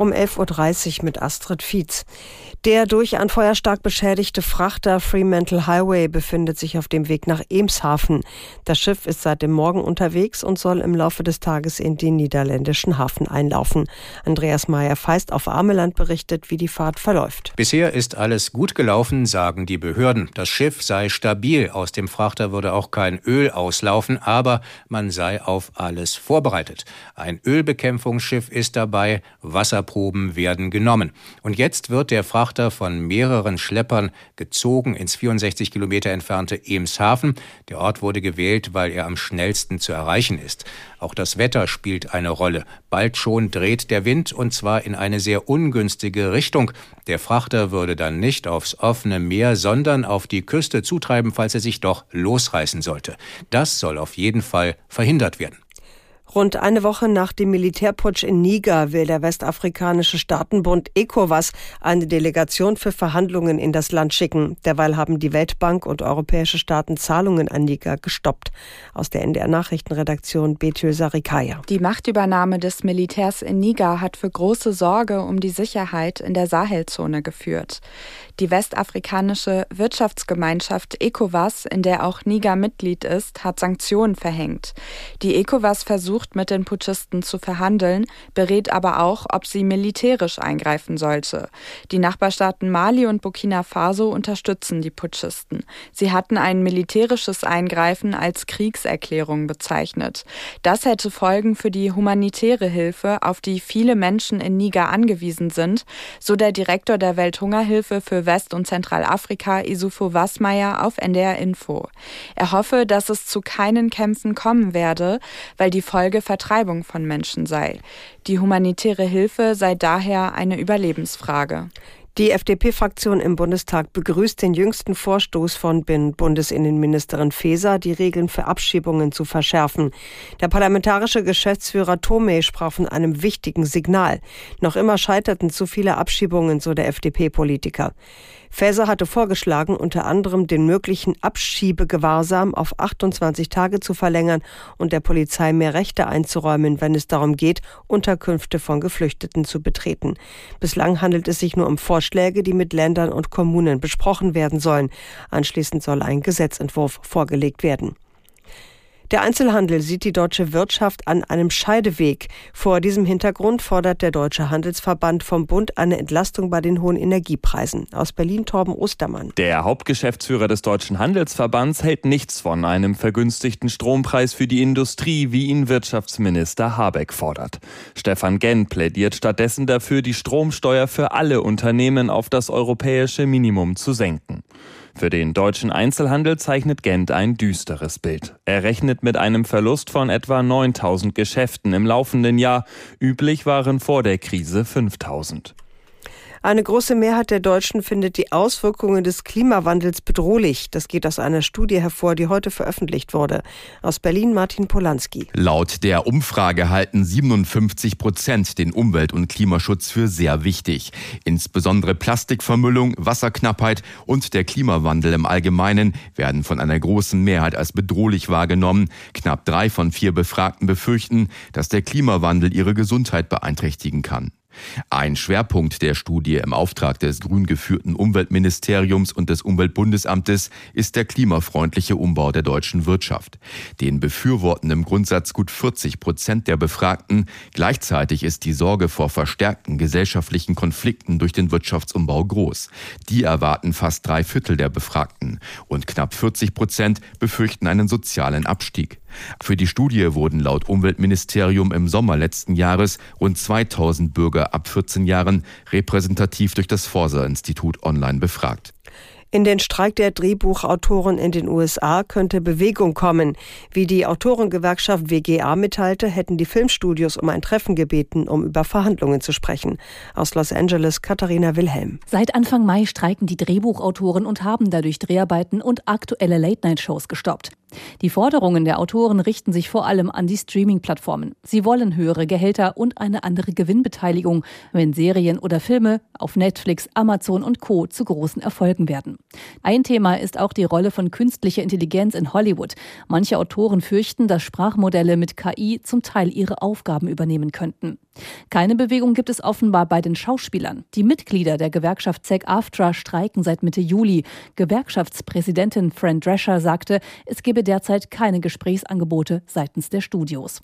Um 11.30 Uhr mit Astrid Fietz. Der durch ein Feuer stark beschädigte Frachter Fremantle Highway befindet sich auf dem Weg nach Emshaven. Das Schiff ist seit dem Morgen unterwegs und soll im Laufe des Tages in den niederländischen Hafen einlaufen. Andreas Meyer-Feist auf Ameland berichtet, wie die Fahrt verläuft. Bisher ist alles gut gelaufen, sagen die Behörden. Das Schiff sei stabil. Aus dem Frachter würde auch kein Öl auslaufen, aber man sei auf alles vorbereitet. Ein Ölbekämpfungsschiff ist dabei, Wasserproben werden genommen. Und jetzt wird der Frachter von mehreren Schleppern gezogen ins 64 Kilometer entfernte Emshaven. Der Ort wurde gewählt, weil er am schnellsten zu erreichen ist. Auch das Wetter spielt eine Rolle. Bald schon dreht der Wind und zwar in eine sehr ungünstige Richtung. Der Frachter würde dann nicht aufs offene Meer, sondern auf die Küste zutreiben, falls er sich doch losreißen sollte. Das soll auf jeden Fall verhindert werden. Rund eine Woche nach dem Militärputsch in Niger will der westafrikanische Staatenbund ECOWAS eine Delegation für Verhandlungen in das Land schicken. Derweil haben die Weltbank und europäische Staaten Zahlungen an Niger gestoppt. Aus der NDR Nachrichtenredaktion Betül Sarikaya. Die Machtübernahme des Militärs in Niger hat für große Sorge um die Sicherheit in der Sahelzone geführt. Die westafrikanische Wirtschaftsgemeinschaft ECOWAS, in der auch Niger Mitglied ist, hat Sanktionen verhängt. Die ECOWAS versucht mit den Putschisten zu verhandeln, berät aber auch, ob sie militärisch eingreifen sollte. Die Nachbarstaaten Mali und Burkina Faso unterstützen die Putschisten. Sie hatten ein militärisches Eingreifen als Kriegserklärung bezeichnet. Das hätte Folgen für die humanitäre Hilfe, auf die viele Menschen in Niger angewiesen sind, so der Direktor der Welthungerhilfe für West- und Zentralafrika Isufo Wassmeier auf NDR Info. Er hoffe, dass es zu keinen Kämpfen kommen werde, weil die Folge Vertreibung von Menschen sei. Die humanitäre Hilfe sei daher eine Überlebensfrage. Die FDP-Fraktion im Bundestag begrüßt den jüngsten Vorstoß von Bundesinnenministerin Faeser, die Regeln für Abschiebungen zu verschärfen. Der parlamentarische Geschäftsführer Thome sprach von einem wichtigen Signal. Noch immer scheiterten zu viele Abschiebungen, so der FDP-Politiker. Faeser hatte vorgeschlagen, unter anderem den möglichen Abschiebegewahrsam auf 28 Tage zu verlängern und der Polizei mehr Rechte einzuräumen, wenn es darum geht, Unterkünfte von Geflüchteten zu betreten. Bislang handelt es sich nur um Vorschläge, die mit Ländern und Kommunen besprochen werden sollen. Anschließend soll ein Gesetzentwurf vorgelegt werden. Der Einzelhandel sieht die deutsche Wirtschaft an einem Scheideweg. Vor diesem Hintergrund fordert der Deutsche Handelsverband vom Bund eine Entlastung bei den hohen Energiepreisen. Aus Berlin Torben Ostermann. Der Hauptgeschäftsführer des Deutschen Handelsverbands hält nichts von einem vergünstigten Strompreis für die Industrie, wie ihn Wirtschaftsminister Habeck fordert. Stefan Genn plädiert stattdessen dafür, die Stromsteuer für alle Unternehmen auf das europäische Minimum zu senken. Für den deutschen Einzelhandel zeichnet Gent ein düsteres Bild. Er rechnet mit einem Verlust von etwa 9000 Geschäften im laufenden Jahr. Üblich waren vor der Krise 5000. Eine große Mehrheit der Deutschen findet die Auswirkungen des Klimawandels bedrohlich. Das geht aus einer Studie hervor, die heute veröffentlicht wurde. Aus Berlin Martin Polanski. Laut der Umfrage halten 57 Prozent den Umwelt- und Klimaschutz für sehr wichtig. Insbesondere Plastikvermüllung, Wasserknappheit und der Klimawandel im Allgemeinen werden von einer großen Mehrheit als bedrohlich wahrgenommen. Knapp drei von vier Befragten befürchten, dass der Klimawandel ihre Gesundheit beeinträchtigen kann. Ein Schwerpunkt der Studie im Auftrag des grün geführten Umweltministeriums und des Umweltbundesamtes ist der klimafreundliche Umbau der deutschen Wirtschaft. Den befürworten im Grundsatz gut 40 Prozent der Befragten. Gleichzeitig ist die Sorge vor verstärkten gesellschaftlichen Konflikten durch den Wirtschaftsumbau groß. Die erwarten fast drei Viertel der Befragten und knapp 40 Prozent befürchten einen sozialen Abstieg. Für die Studie wurden laut Umweltministerium im Sommer letzten Jahres rund 2000 Bürger ab 14 Jahren repräsentativ durch das Forsa-Institut online befragt. In den Streik der Drehbuchautoren in den USA könnte Bewegung kommen. Wie die Autorengewerkschaft WGA mitteilte, hätten die Filmstudios um ein Treffen gebeten, um über Verhandlungen zu sprechen. Aus Los Angeles Katharina Wilhelm. Seit Anfang Mai streiken die Drehbuchautoren und haben dadurch Dreharbeiten und aktuelle Late-Night-Shows gestoppt. Die Forderungen der Autoren richten sich vor allem an die Streaming-Plattformen. Sie wollen höhere Gehälter und eine andere Gewinnbeteiligung, wenn Serien oder Filme auf Netflix, Amazon und Co. zu großen Erfolgen werden. Ein Thema ist auch die Rolle von künstlicher Intelligenz in Hollywood. Manche Autoren fürchten, dass Sprachmodelle mit KI zum Teil ihre Aufgaben übernehmen könnten. Keine Bewegung gibt es offenbar bei den Schauspielern. Die Mitglieder der Gewerkschaft SAG-AFTRA streiken seit Mitte Juli. Gewerkschaftspräsidentin Fran Drescher sagte, es gebe derzeit keine Gesprächsangebote seitens der Studios.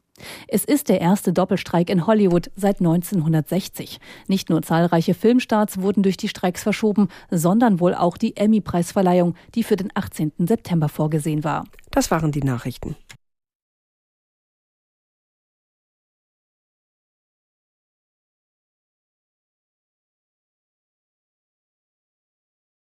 Es ist der erste Doppelstreik in Hollywood seit 1960. Nicht nur zahlreiche Filmstarts wurden durch die Streiks verschoben, sondern wohl auch die Emmy-Preisverleihung, die für den 18. September vorgesehen war. Das waren die Nachrichten.